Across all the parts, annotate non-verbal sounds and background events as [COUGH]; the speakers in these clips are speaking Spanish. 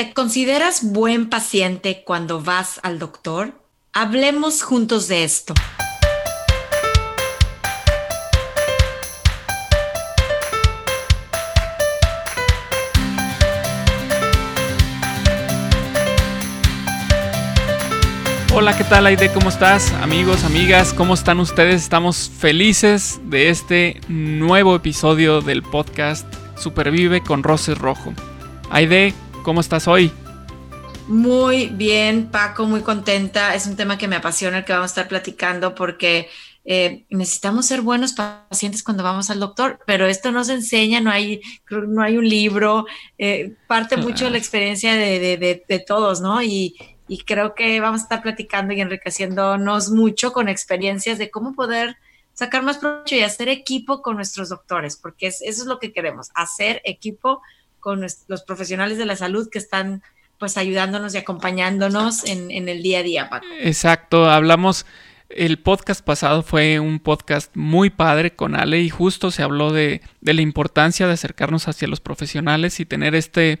¿Te consideras buen paciente cuando vas al doctor? Hablemos juntos de esto. Hola, ¿qué tal Aide? ¿Cómo estás? Amigos, amigas, ¿cómo están ustedes? Estamos felices de este nuevo episodio del podcast Supervive con Roses Rojo. Aide, ¿cómo estás hoy? Muy bien, Paco, muy contenta. Es un tema que me apasiona el que vamos a estar platicando porque eh, necesitamos ser buenos pacientes cuando vamos al doctor, pero esto no se enseña, no hay, no hay un libro, eh, parte mucho de la experiencia de, todos, ¿no? Y, y creo que vamos a estar platicando y enriqueciéndonos mucho con experiencias de cómo poder sacar más provecho y hacer equipo con nuestros doctores, porque eso es lo que queremos, hacer equipo con los profesionales de la salud que están pues ayudándonos y acompañándonos en, el día a día, Paco. Exacto, hablamos, el podcast pasado fue un podcast muy padre con Ale y justo se habló de, de la importancia de acercarnos hacia los profesionales y tener este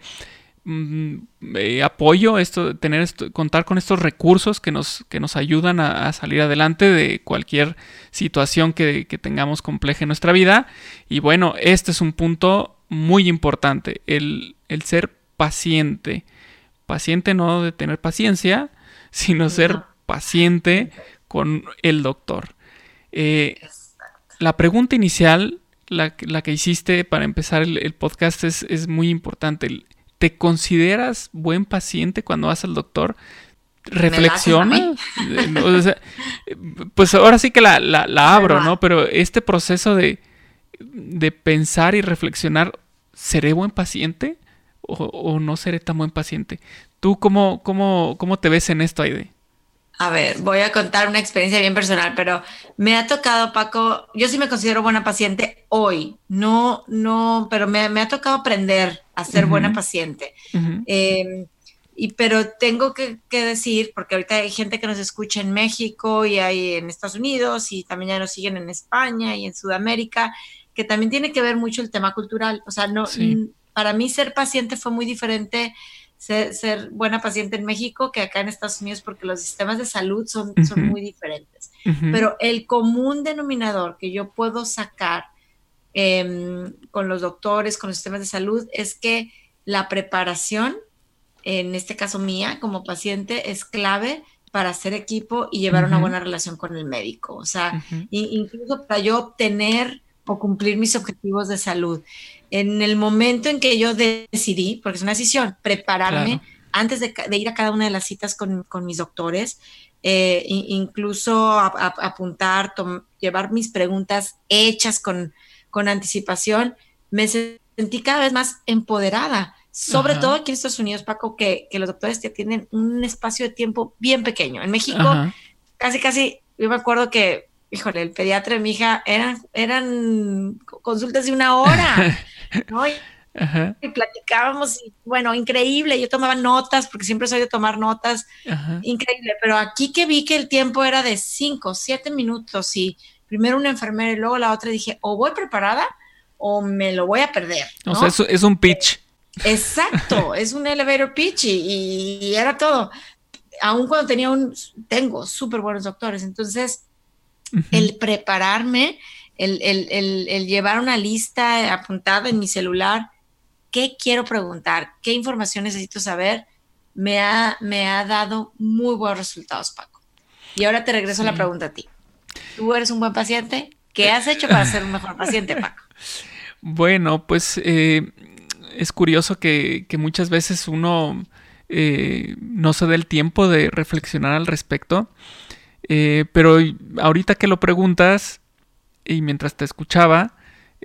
Mm, eh, apoyo, esto, tener esto, contar con estos recursos que nos, que nos ayudan a, salir adelante de cualquier situación que, tengamos compleja en nuestra vida. Y bueno, este es un punto muy importante, el, ser paciente. Paciente no de tener paciencia, [LAUGHS] sino ser paciente con el doctor. Eh, la pregunta inicial, la, que hiciste para empezar el, podcast, es, es muy importante. ¿Te consideras buen paciente cuando vas al doctor? ¿Reflexiona? [LAUGHS] pues ahora sí que la, abro, ¿no? Pero este proceso de, pensar y reflexionar, ¿seré buen paciente o, no seré tan buen paciente? ¿Tú cómo, cómo, cómo te ves en esto, Aide? A ver, voy a contar una experiencia bien personal, pero me ha tocado, Paco, yo sí me considero buena paciente hoy, no, no, pero me, ha tocado aprender a ser buena paciente. Em, y pero tengo que, decir, porque ahorita hay gente que nos escucha en México y hay en Estados Unidos y también ya nos siguen en España y en Sudamérica, que también tiene que ver mucho el tema cultural. O sea, no, para mí ser paciente fue muy diferente ser, buena paciente en México que acá en Estados Unidos porque los sistemas de salud son, son muy diferentes. Pero el común denominador que yo puedo sacar em, con los doctores, con los sistemas de salud, es que la preparación, en este caso mía como paciente, es clave para hacer equipo y llevar una buena relación con el médico. O sea, incluso para yo obtener o cumplir mis objetivos de salud en el momento en que yo decidí, porque es una decisión, prepararme antes de, ir a cada una de las citas con, mis doctores, eh, incluso apuntar, llevar mis preguntas hechas con, con, anticipación, me sentí cada vez más empoderada. Sobre todo aquí en Estados Unidos, Paco, que, los doctores te tienen un espacio de tiempo bien pequeño. En México, casi, casi, yo me acuerdo que híjole, el pediatra de mi hija eran, eran consultas de una hora, [LAUGHS] ¿no? Y, platicábamos, y, bueno, increíble, yo tomaba notas, porque siempre soy de tomar notas, increíble, pero aquí que vi que el tiempo era de cinco, siete minutos, y primero una enfermera y luego la otra, dije, o voy preparada o me lo voy a perder. O sea, es, un pitch. Exacto, [LAUGHS] es un elevator pitch y, y era todo. Aún cuando tenía un, tengo súper buenos doctores, entonces el prepararme, el, llevar una lista apuntada en mi celular, qué quiero preguntar, qué información necesito saber, me ha, me ha dado muy buenos resultados, Paco. Y ahora te regreso la pregunta a ti. ¿Tú eres un buen paciente? ¿Qué has hecho para ser un mejor paciente, Paco? [LAUGHS] Bueno, pues eh, es curioso que, muchas veces uno eh, no se da el tiempo de reflexionar al respecto. Eh, pero ahorita que lo preguntas y mientras te escuchaba,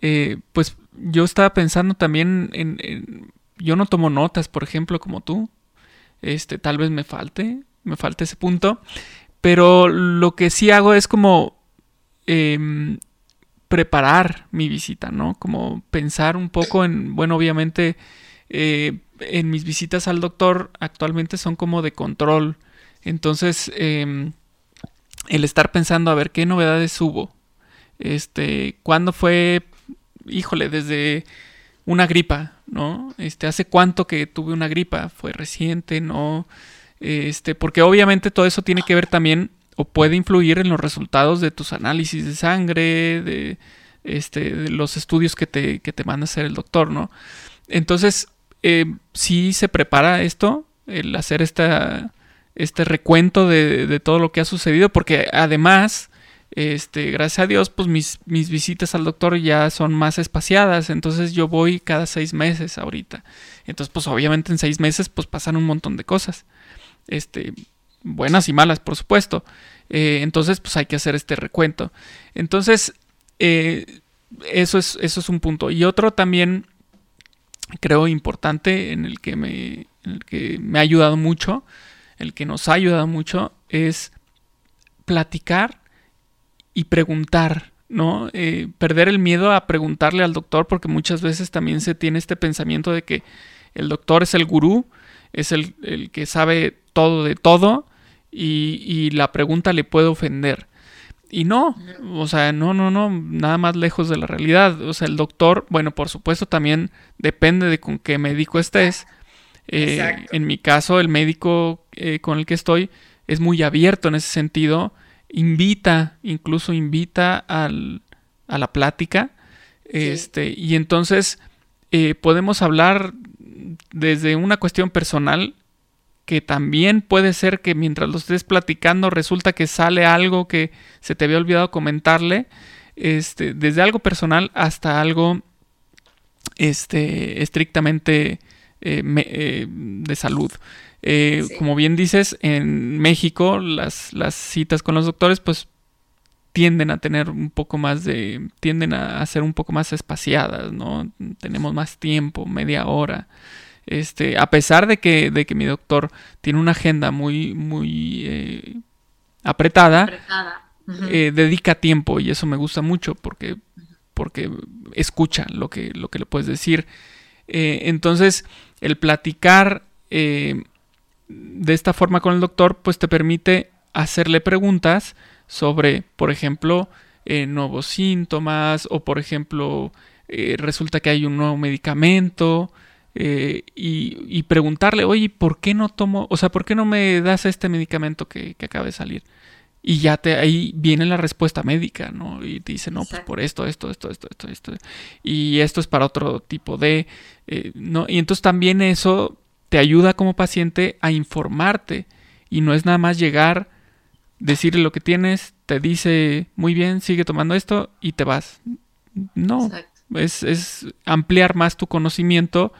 eh, pues yo estaba pensando también en, Yo no tomo notas, por ejemplo, como tú. Este, tal vez me falte, me falte ese punto. Pero lo que sí hago es como em, preparar mi visita, ¿no? Como pensar un poco en, bueno, obviamente eh, en mis visitas al doctor actualmente son como de control. Entonces, em, el estar pensando a ver qué novedades hubo. Este, ¿cuándo fue? Híjole, desde una gripa, ¿no? Este, ¿hace cuánto que tuve una gripa? ¿Fue reciente? ¿No? Este, porque obviamente todo eso tiene que ver también o puede influir en los resultados de tus análisis de sangre, de, este, de los estudios que te, que te manda a hacer el doctor, ¿no? Entonces, eh, sí se prepara esto, el hacer esta, este recuento de, de, todo lo que ha sucedido, porque además, este, gracias a Dios, pues mis, mis visitas al doctor ya son más espaciadas, entonces yo voy cada seis meses ahorita. Entonces, pues obviamente en seis meses, pues pasan un montón de cosas. Este, buenas y malas, por supuesto. Eh, entonces, pues hay que hacer este recuento. Entonces, eh, eso, es, eso es un punto. Y otro también, creo, importante, en el que me, en el que me ha ayudado mucho, el que nos ha ayudado mucho, es platicar y preguntar, ¿no? Eh, perder el miedo a preguntarle al doctor, porque muchas veces también se tiene este pensamiento de que el doctor es el gurú, es el, el que sabe todo de todo y, la pregunta le puede ofender. Y no, o sea, no, no, no, nada más lejos de la realidad. O sea, el doctor, bueno, por supuesto también depende de con qué médico estés. Eh, en mi caso, el médico eh, con el que estoy es muy abierto en ese sentido. Invita, incluso invita al, a la plática. Este, y entonces eh, podemos hablar desde una cuestión personal que también puede ser que mientras lo estés platicando resulta que sale algo que se te había olvidado comentarle, este, desde algo personal hasta algo este, estrictamente eh, eh, de salud. Eh, como bien dices, en México las, las citas con los doctores pues tienden a tener un poco más de, tienden a ser un poco más espaciadas, ¿no? Tenemos más tiempo, media hora. Este, a pesar de que, de que mi doctor tiene una agenda muy, muy apretada, eh, dedica tiempo y eso me gusta mucho porque, porque escucha lo que, lo que le puedes decir. Eh, entonces, el platicar de esta forma con el doctor, pues te permite hacerle preguntas sobre, por ejemplo, nuevos síntomas o, por ejemplo, resulta que hay un nuevo medicamento eh, y, preguntarle, oye, ¿por qué no tomo, o sea, ¿por qué no me das este medicamento que, acaba de salir? Y ya te, ahí viene la respuesta médica, ¿no? Y te dice, no, pues por esto, esto, esto, esto, esto, esto. Y esto es para otro tipo de, eh, ¿no? Y entonces también eso te ayuda como paciente a informarte. Y no es nada más llegar, decirle lo que tienes, te dice, muy bien, sigue tomando esto y te vas. No, es, es ampliar más tu conocimiento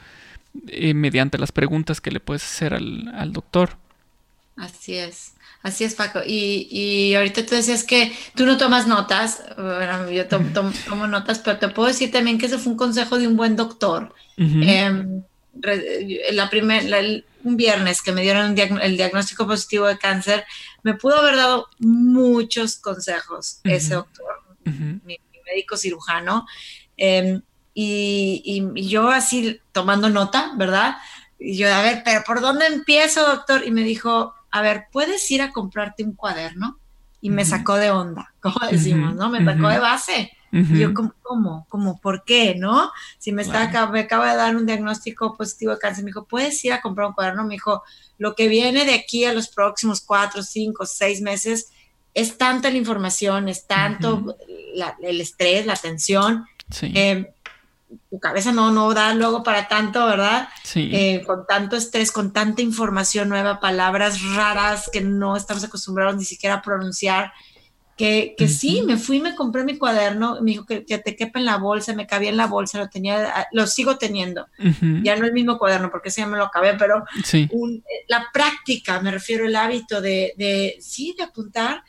eh, mediante las preguntas que le puedes hacer al, doctor. Así es. Así es, Paco. Y, y, ahorita tú decías que tú no tomas notas. Bueno, yo tomo notas, pero te puedo decir también que ese fue un consejo de un buen doctor. Em, la primer, un viernes que me dieron el diagnóstico positivo de cáncer, me pudo haber dado muchos consejos ese doctor, mi, médico cirujano. Em, y, yo así tomando nota, ¿verdad? Y yo, a ver, pero ¿por dónde empiezo, doctor? Y me dijo, a ver, ¿puedes ir a comprarte un cuaderno? Y me sacó de onda, [LAUGHS] como decimos, ¿no? Me sacó de base. Y yo, ¿cómo, ¿cómo? ¿Cómo? ¿Por qué? ¿No? Si me, está, me acaba de dar un diagnóstico positivo de cáncer, me dijo, ¿puedes ir a comprar un cuaderno? Me dijo, lo que viene de aquí a los próximos cuatro, cinco, seis meses es tanta la información, es tanto el estrés, la tensión. Sí. Eh, tu cabeza no, no da luego para tanto, ¿verdad? Sí. Eh, con tanto estrés, con tanta información nueva, palabras raras que no estamos acostumbrados ni siquiera a pronunciar, que, que sí, me fui, me compré mi cuaderno, me dijo que, te quepa en la bolsa, me cabía en la bolsa, lo tenía, ah, lo sigo teniendo. Ya no el mismo cuaderno, porque ese ya me lo acabé, pero sí. la práctica, me refiero el hábito de, de sí, de apuntar.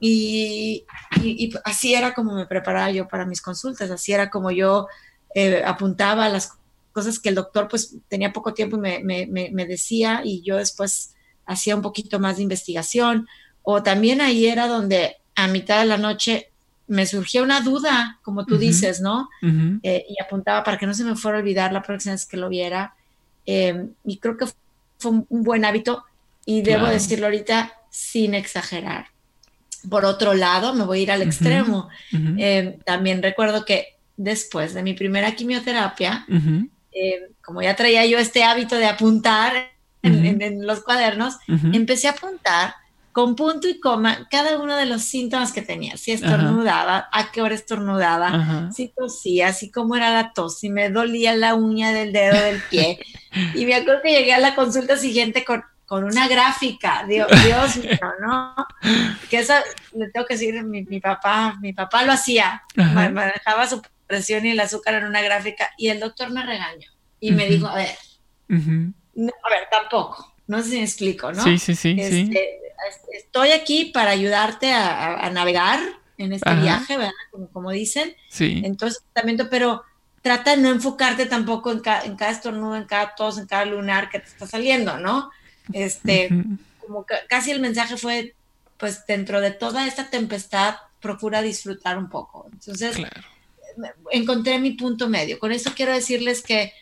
Y, y, y, así era como me preparaba yo para mis consultas, así era como yo eh, apuntaba las cosas que el doctor pues tenía poco tiempo y me, decía y yo después hacía un poquito más de investigación. O también ahí era donde a mitad de la noche me surgía una duda, como tú dices, ¿no? Eh, y apuntaba para que no se me fuera a olvidar la próxima vez que lo viera. Em, y creo que fue un, buen hábito y debo decirlo ahorita sin exagerar. Por otro lado, me voy a ir al extremo. Em, también recuerdo que después de mi primera quimioterapia, eh, como ya traía yo este hábito de apuntar en, los cuadernos, empecé a apuntar con punto y coma cada uno de los síntomas que tenía. Si estornudaba, a qué hora estornudaba, si tosía, si cómo era la tos, si me dolía la uña del dedo del pie. [LAUGHS] y me acuerdo que llegué a la consulta siguiente con, con una gráfica, Dios, [LAUGHS] Dios mío, ¿no? Que eso le tengo que decir, mi, mi papá, mi papá lo hacía, manejaba su presión y el azúcar en una gráfica y el doctor me regañó y me dijo, a ver, a ver, tampoco, no sé si me explico, ¿no? Sí, sí, sí. sí este, estoy aquí para ayudarte a, navegar en este viaje, ¿verdad? Como, dicen. Sí. Entonces, tratamiento, pero trata de no enfocarte tampoco en, en, cada estornudo, en cada tos, en cada lunar que te está saliendo, ¿no? Este, como casi el mensaje fue, pues dentro de toda esta tempestad, procura disfrutar un poco. Entonces, encontré mi punto medio. Con eso quiero decirles que,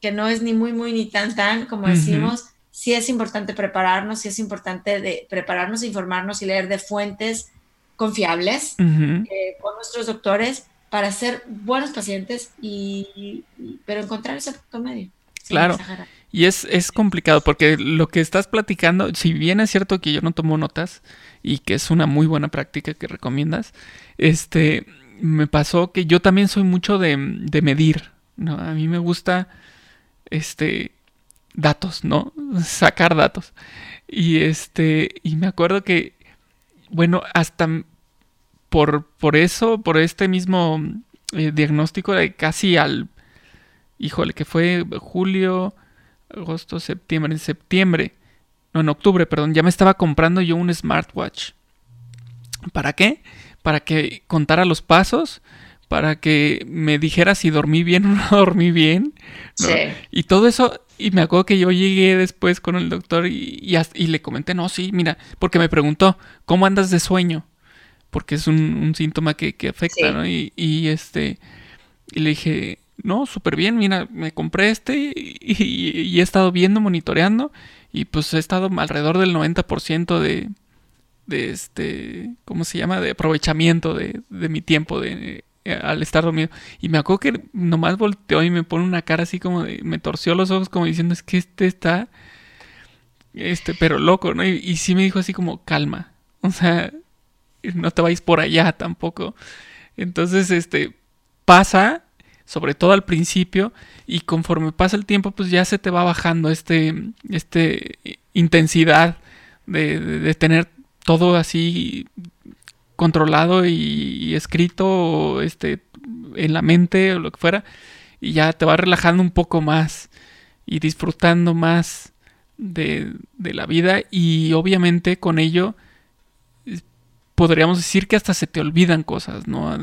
que no es ni muy, muy, ni tan, tan, como decimos sí es importante prepararnos, sí es importante de prepararnos, informarnos y leer de fuentes confiables eh, con nuestros doctores para ser buenos pacientes y, pero encontrar ese punto medio. Claro. Y es, es complicado porque lo que estás platicando, si bien es cierto que yo no tomo notas y que es una muy buena práctica que recomiendas, este, me pasó que yo también soy mucho de, de medir, ¿no? A mí me gusta, este, datos, ¿no? [LAUGHS] Sacar datos. Y este, y me acuerdo que, bueno, hasta por, por eso, por este mismo eh, diagnóstico de casi al, híjole, que fue julio, agosto, septiembre, en septiembre, no, en octubre, perdón, ya me estaba comprando yo un smartwatch. ¿Para qué? Para que contara los pasos, para que me dijera si dormí bien o [LAUGHS] no dormí bien. Sí. Y todo eso y me acuerdo que yo llegué después con el doctor y, y, le comenté, no, sí, mira, porque me preguntó, ¿cómo andas de sueño? Porque es un, síntoma que, afecta, ¿no? Y, y, este, y le dije, no, súper bien, mira, me compré este y, he estado viendo, monitoreando y pues he estado alrededor del 90% de, de este, ¿cómo se llama? De aprovechamiento de, de mi tiempo de eh, al estar dormido. Y me acuerdo que nomás volteó y me pone una cara así como de, me torció los ojos como diciendo, es que este está, este, pero loco, ¿no? Y, sí me dijo así como, calma, o sea, no te vais por allá tampoco. Entonces, este, pasa, sobre todo al principio, y conforme pasa el tiempo, pues ya se te va bajando este, este intensidad de, de tener todo así controlado y, escrito este, en la mente o lo que fuera, y ya te va relajando un poco más y disfrutando más de, la vida y obviamente con ello podríamos decir que hasta se te olvidan cosas, ¿no?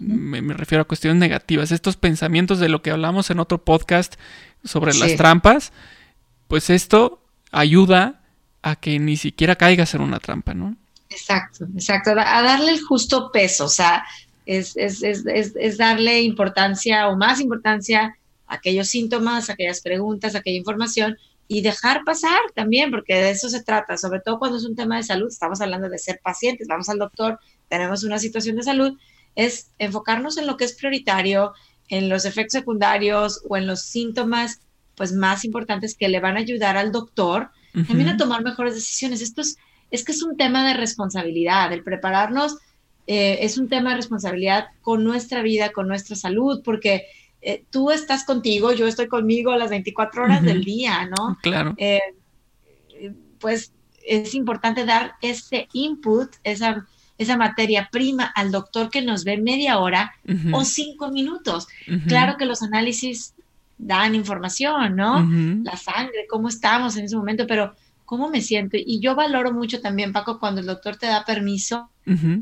me, refiero a cuestiones negativas. Estos pensamientos de lo que hablamos en otro podcast sobre las trampas, pues esto ayuda a que ni siquiera caigas en una trampa, ¿no? Exacto, exacto, a darle el justo peso, o sea, es, darle importancia o más importancia a aquellos síntomas, a aquellas preguntas, a aquella información y dejar pasar también, porque de eso se trata, sobre todo cuando es un tema de salud, estamos hablando de ser pacientes, vamos al doctor, tenemos una situación de salud, es enfocarnos en lo que es prioritario, en los efectos secundarios o en los síntomas pues más importantes que le van a ayudar al doctor también a tomar mejores decisiones. Esto es, es que es un tema de responsabilidad, el prepararnos eh, es un tema de responsabilidad con nuestra vida, con nuestra salud, porque eh, tú estás contigo, yo estoy conmigo las 24 horas del día, ¿no? Claro. Eh, pues es importante dar ese input, esa, esa materia prima al doctor que nos ve media hora o cinco minutos. Claro que los análisis dan información, ¿no? La sangre, cómo estamos en ese momento, pero cómo me siento. Y yo valoro mucho también, Paco, cuando el doctor te da permiso,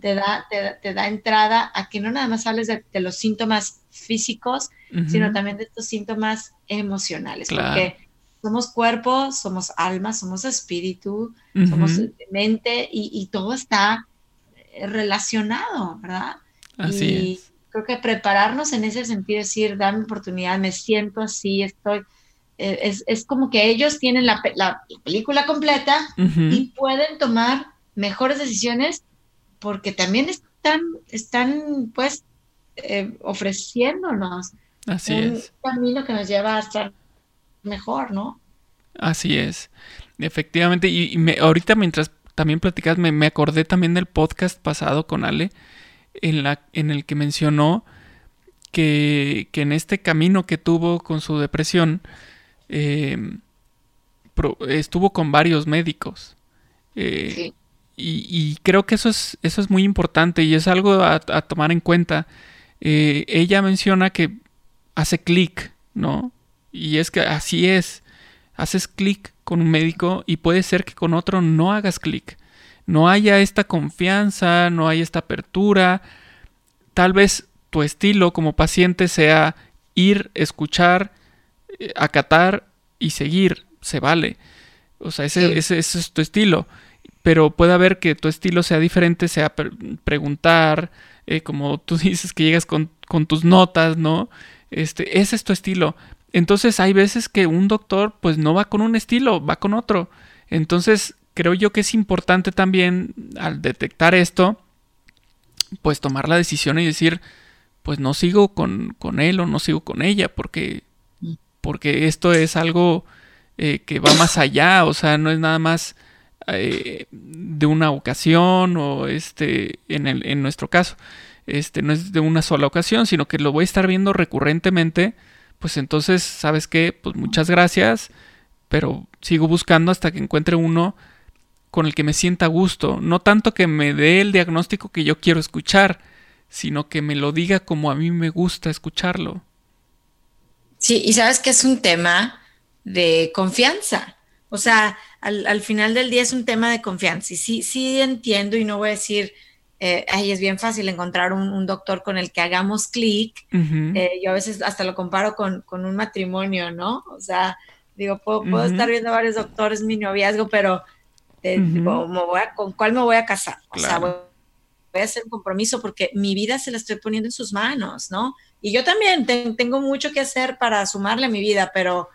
te, da, te, da entrada a que no nada más hables de, los síntomas físicos, sino también de estos síntomas emocionales. Porque somos cuerpo, somos alma, somos espíritu, somos mente y, todo está eh, relacionado, ¿verdad? Así y creo que prepararnos en ese sentido, decir, dame oportunidad, me siento así, estoy eh, es, como que ellos tienen la, película completa y pueden tomar mejores decisiones porque también están, están pues, eh, ofreciéndonos Así un camino que nos lleva a estar mejor, ¿no? Así es. Efectivamente, y, me, ahorita mientras también platicas, me, me, acordé también del podcast pasado con Ale, en, la, en el que mencionó que, que en este camino que tuvo con su depresión, eh, estuvo con varios médicos. Eh, y, creo que eso es, eso es muy importante y es algo a, tomar en cuenta. Eh, ella menciona que hace clic, ¿no? Y es que así es. Haces clic con un médico y puede ser que con otro no hagas clic. No haya esta confianza, no haya esta apertura. Tal vez tu estilo como paciente sea ir, escuchar, eh, acatar y seguir. Se vale. O sea, ese, ese es tu estilo pero puede haber que tu estilo sea diferente, sea preguntar, eh, como tú [LAUGHS] dices que llegas con, tus notas, ¿no? Este, ese es tu estilo. Entonces hay veces que un doctor pues no va con un estilo, va con otro. Entonces creo yo que es importante también al detectar esto, pues tomar la decisión y decir, pues no sigo con, con él o no sigo con ella, porque, mm. porque esto es algo eh, que va más allá, o sea, no es nada más eh, de una ocasión o este, en, el, en nuestro caso, este, no es de una sola ocasión, sino que lo voy a estar viendo recurrentemente, pues entonces, ¿sabes qué? Pues muchas gracias, pero sigo buscando hasta que encuentre uno con el que me sienta gusto, no tanto que me dé el diagnóstico que yo quiero escuchar, sino que me lo diga como a mí me gusta escucharlo. Sí, y sabes que es un tema de confianza. O sea, al, final del día es un tema de confianza. Y sí, sí entiendo y no voy a decir, eh, ay, es bien fácil encontrar un, doctor con el que hagamos clic. Eh, yo a veces hasta lo comparo con, un matrimonio, ¿no? O sea, digo, puedo, estar viendo varios doctores mi noviazgo, pero eh, ¿con cuál me voy a casar? O sea, voy, a hacer un compromiso porque mi vida se la estoy poniendo en sus manos, ¿no? Y yo también tengo mucho que hacer para sumarle a mi vida, pero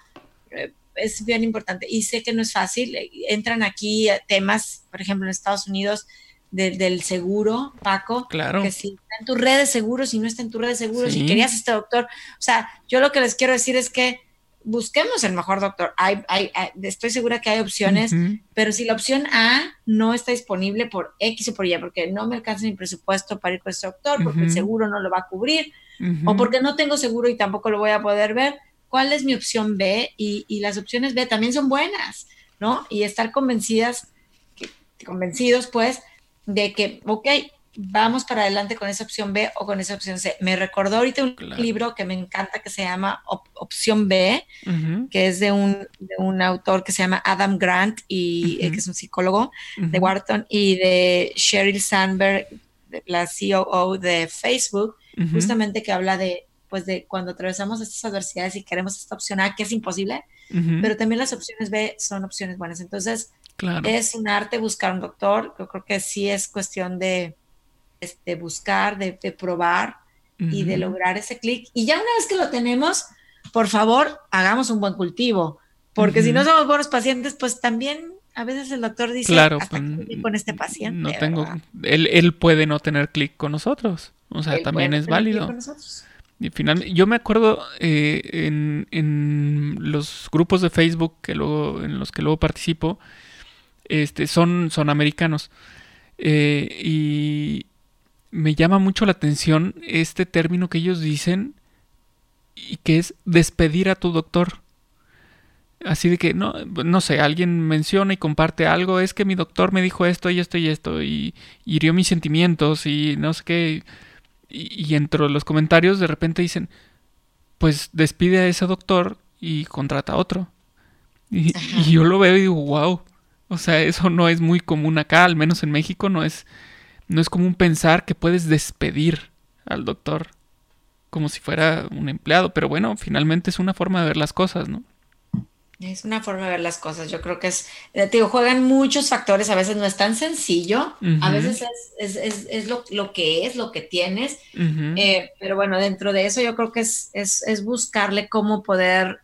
es bien importante. Y sé que no es fácil. Eh, entran aquí temas, por ejemplo, en Estados Unidos, del seguro, Paco. Claro. Que si está en tu red de seguros, si no está en tu red de seguros, si querías este doctor. O sea, yo lo que les quiero decir es que busquemos el mejor doctor. Hay, hay, estoy segura que hay opciones, pero si la opción A no está disponible por X o por Y, porque no me alcanza mi presupuesto para ir con este doctor, porque el seguro no lo va a cubrir, o porque no tengo seguro y tampoco lo voy a poder ver, cuál es mi opción B y, las opciones B también son buenas, ¿no? Y estar convencidas, convencidos pues, de que, ok, vamos para adelante con esa opción B o con esa opción C. Me recordó ahorita un libro que me encanta que se llama Opción B, que es de un, de un, autor que se llama Adam Grant, y eh, que es un psicólogo de Wharton, y de Sheryl Sandberg, la COO de Facebook, justamente que habla de pues de cuando atravesamos estas adversidades y queremos esta opción A, que es imposible, pero también las opciones B son opciones buenas. Entonces, es un arte buscar un doctor. Yo creo que sí es cuestión de, este, buscar, de, probar y de lograr ese clic. Y ya una vez que lo tenemos, por favor, hagamos un buen cultivo, porque si no somos buenos pacientes, pues también a veces el doctor dice, claro, hasta pues, con este paciente. No tengo, él, él, puede no tener clic con nosotros, o sea, también es válido. Y finalmente, yo me acuerdo eh, en, los grupos de Facebook que luego, en los que luego participo, este, son, son americanos. Eh, y me llama mucho la atención este término que ellos dicen y que es despedir a tu doctor. Así de que, no, no sé, alguien menciona y comparte algo, es que mi doctor me dijo esto y esto y esto y hirió mis sentimientos y no sé qué y, entre los comentarios de repente dicen, pues despide a ese doctor y contrata a otro. Y, yo lo veo y digo, wow. O sea, eso no es muy común acá, al menos en México no es, no es común pensar que puedes despedir al doctor como si fuera un empleado, pero bueno, finalmente es una forma de ver las cosas, ¿no? Es una forma de ver las cosas. Yo creo que es, eh, te digo, juegan muchos factores. A veces no es tan sencillo. A veces es, es, es, lo, lo, que es, lo que tienes. Eh, pero bueno, dentro de eso yo creo que es, buscarle cómo poder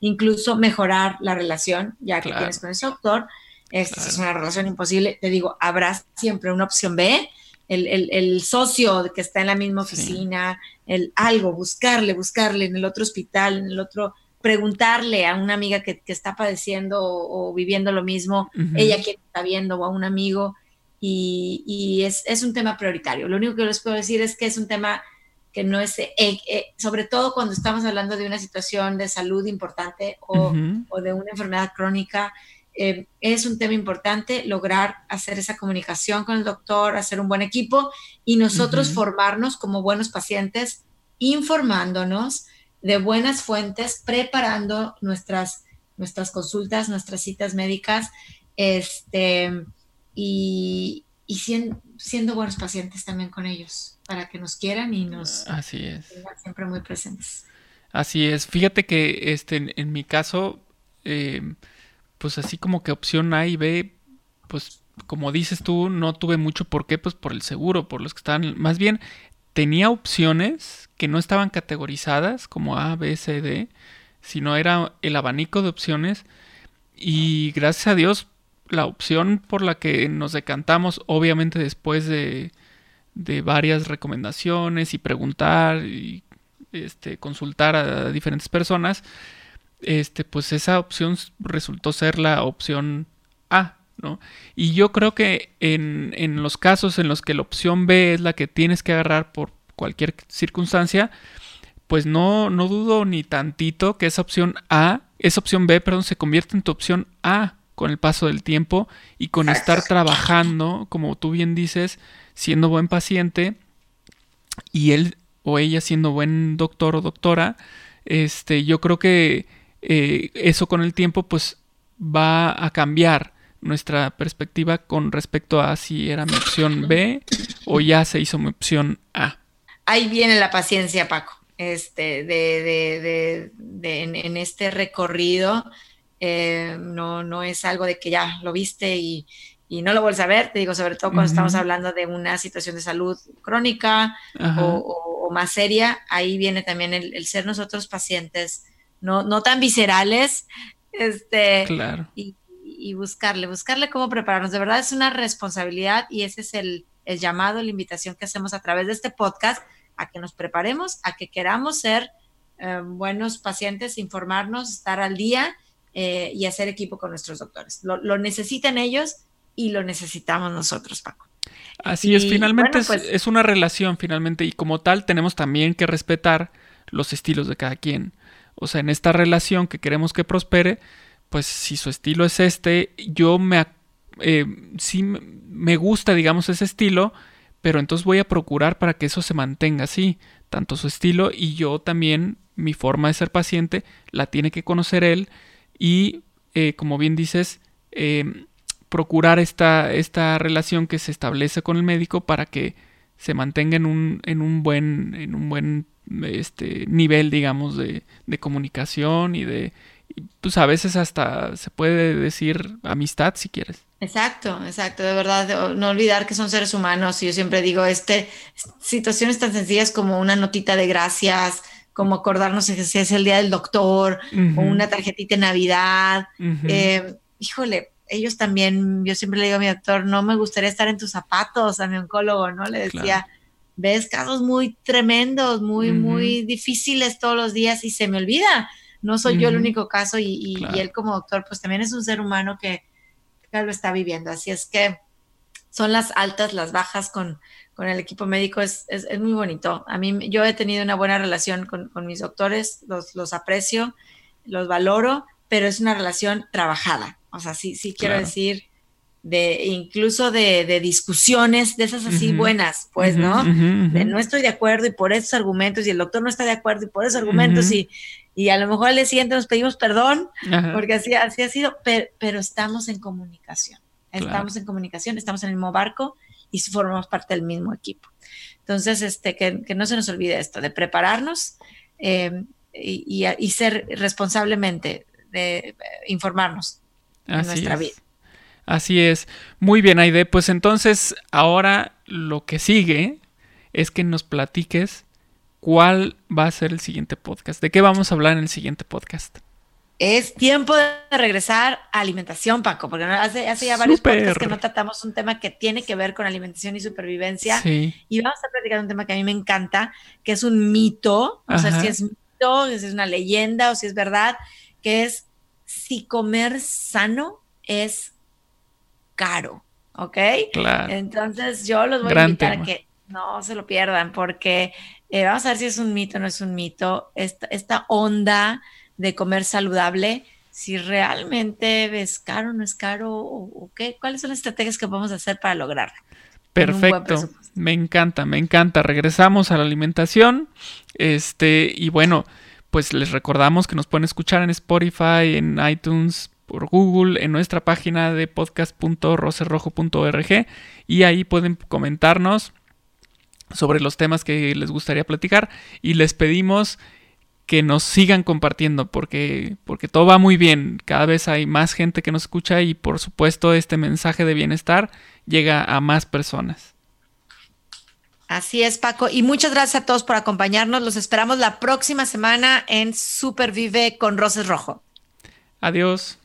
incluso mejorar la relación, ya que tienes con ese doctor. Esta es una relación imposible. Te digo, habrá siempre una opción B. el, socio que está en la misma oficina, el algo, buscarle, buscarle en el otro hospital, en el otro, preguntarle a una amiga que, está padeciendo o, viviendo lo mismo, ella que está viendo o a un amigo, y, es, un tema prioritario. Lo único que les puedo decir es que es un tema que no es, eh, eh, sobre todo cuando estamos hablando de una situación de salud importante o, o de una enfermedad crónica, eh, es un tema importante lograr hacer esa comunicación con el doctor, hacer un buen equipo y nosotros formarnos como buenos pacientes, informándonos de buenas fuentes, preparando nuestras, nuestras consultas, nuestras citas médicas, este, y, siendo, buenos pacientes también con ellos, para que nos quieran y nos Así es. siempre muy presentes. Así es. Fíjate que este, en, mi caso, eh, pues así como que opción A y B, pues como dices tú, no tuve mucho por qué, pues por el seguro, por los que estaban, más bien tenía opciones que no estaban categorizadas como A, B, C, D, sino era el abanico de opciones y gracias a Dios la opción por la que nos decantamos, obviamente después de, de varias recomendaciones y preguntar y este, consultar a diferentes personas, este, pues esa opción resultó ser la opción A, ¿no? Y yo creo que en, en, los casos en los que la opción B es la que tienes que agarrar por cualquier circunstancia, pues no, no dudo ni tantito que esa opción A, esa opción B, perdón, se convierta en tu opción A con el paso del tiempo y con estar trabajando, como tú bien dices, siendo buen paciente y él o ella siendo buen doctor o doctora, este, yo creo que eh, eso con el tiempo pues va a cambiar nuestra perspectiva con respecto a si era mi opción B o ya se hizo mi opción A. Ahí viene la paciencia, Paco, este, de, de, en, este recorrido. Eh, no, no es algo de que ya lo viste y, no lo vuelves a ver, te digo, sobre todo cuando estamos hablando de una situación de salud crónica o, más seria, ahí viene también el ser nosotros pacientes no, no tan viscerales, este, claro. y, buscarle, buscarle cómo prepararnos. De verdad es una responsabilidad y ese es el, llamado, la invitación que hacemos a través de este podcast, a que nos preparemos, a que queramos ser eh, buenos pacientes, informarnos, estar al día eh, y hacer equipo con nuestros doctores. Lo, necesitan ellos y lo necesitamos nosotros, Paco. Así es, finalmente pues es, una relación, finalmente, y como tal tenemos también que respetar los estilos de cada quien. O sea, en esta relación que queremos que prospere, pues si su estilo es este, yo me... Eh, sí me gusta, digamos, ese estilo, pero entonces voy a procurar para que eso se mantenga así, tanto su estilo y yo también, mi forma de ser paciente, la tiene que conocer él y, eh, como bien dices, em, procurar esta, esta relación que se establece con el médico para que se mantenga en un, en un buen, en un buen este nivel, digamos, de, de comunicación y de, pues a veces hasta se puede decir amistad si quieres. Exacto, exacto, de verdad, no olvidar que son seres humanos y yo siempre digo, este, situaciones tan sencillas como una notita de gracias, como acordarnos que si es el día del doctor o una tarjetita de Navidad, eh, híjole, ellos también, yo siempre le digo a mi doctor, no me gustaría estar en tus zapatos, a mi oncólogo, ¿no? Le decía, ves casos muy tremendos, muy, muy difíciles todos los días y se me olvida. No soy yo el único caso y, él como doctor, pues también es un ser humano que, lo está viviendo. Así es que son las altas, las bajas con, con el equipo médico, es, es, muy bonito. A mí, yo he tenido una buena relación con, con mis doctores, los, los, aprecio, los valoro, pero es una relación trabajada. O sea, sí, sí quiero decir de incluso de, discusiones de esas así buenas, pues, ¿no? De no estoy de acuerdo y por esos argumentos y el doctor no está de acuerdo y por esos argumentos y, y a lo mejor al día siguiente nos pedimos perdón porque así, así ha sido, pero, estamos en comunicación, estamos en comunicación, estamos en el mismo barco y formamos parte del mismo equipo. Entonces, este, que, no se nos olvide esto, de prepararnos eh, y, y, ser responsablemente, de informarnos en nuestra vida. Así es. Muy bien, Aide. Pues entonces, ahora lo que sigue es que nos platiques cuál va a ser el siguiente podcast. ¿De qué vamos a hablar en el siguiente podcast? es tiempo de regresar a alimentación, Paco, porque hace, hace ya varios podcasts que no tratamos un tema que tiene que ver con alimentación y supervivencia. Y vamos a platicar un tema que a mí me encanta, que es un mito, o sea, si es mito, si es una leyenda o si es verdad, que es si comer sano es caro, ¿ok? Claro. Entonces yo los voy a invitar a que no se lo pierdan, porque eh, vamos a ver si es un mito o no es un mito. Esta, esta onda de comer saludable, si realmente es caro o no es caro o, qué, cuáles son las estrategias que podemos hacer para lograrlo. Perfecto, me encanta, me encanta. Regresamos a la alimentación, este y bueno, pues les recordamos que nos pueden escuchar en Spotify, en iTunes, por Google, en nuestra página de podcast.rocerrojo.org y ahí pueden comentarnos sobre los temas que les gustaría platicar y les pedimos que nos sigan compartiendo porque, porque todo va muy bien. Cada vez hay más gente que nos escucha y por supuesto este mensaje de bienestar llega a más personas. Así es, Paco. Y muchas gracias a todos por acompañarnos. Los esperamos la próxima semana en Supervive con Roses Rojo. Adiós.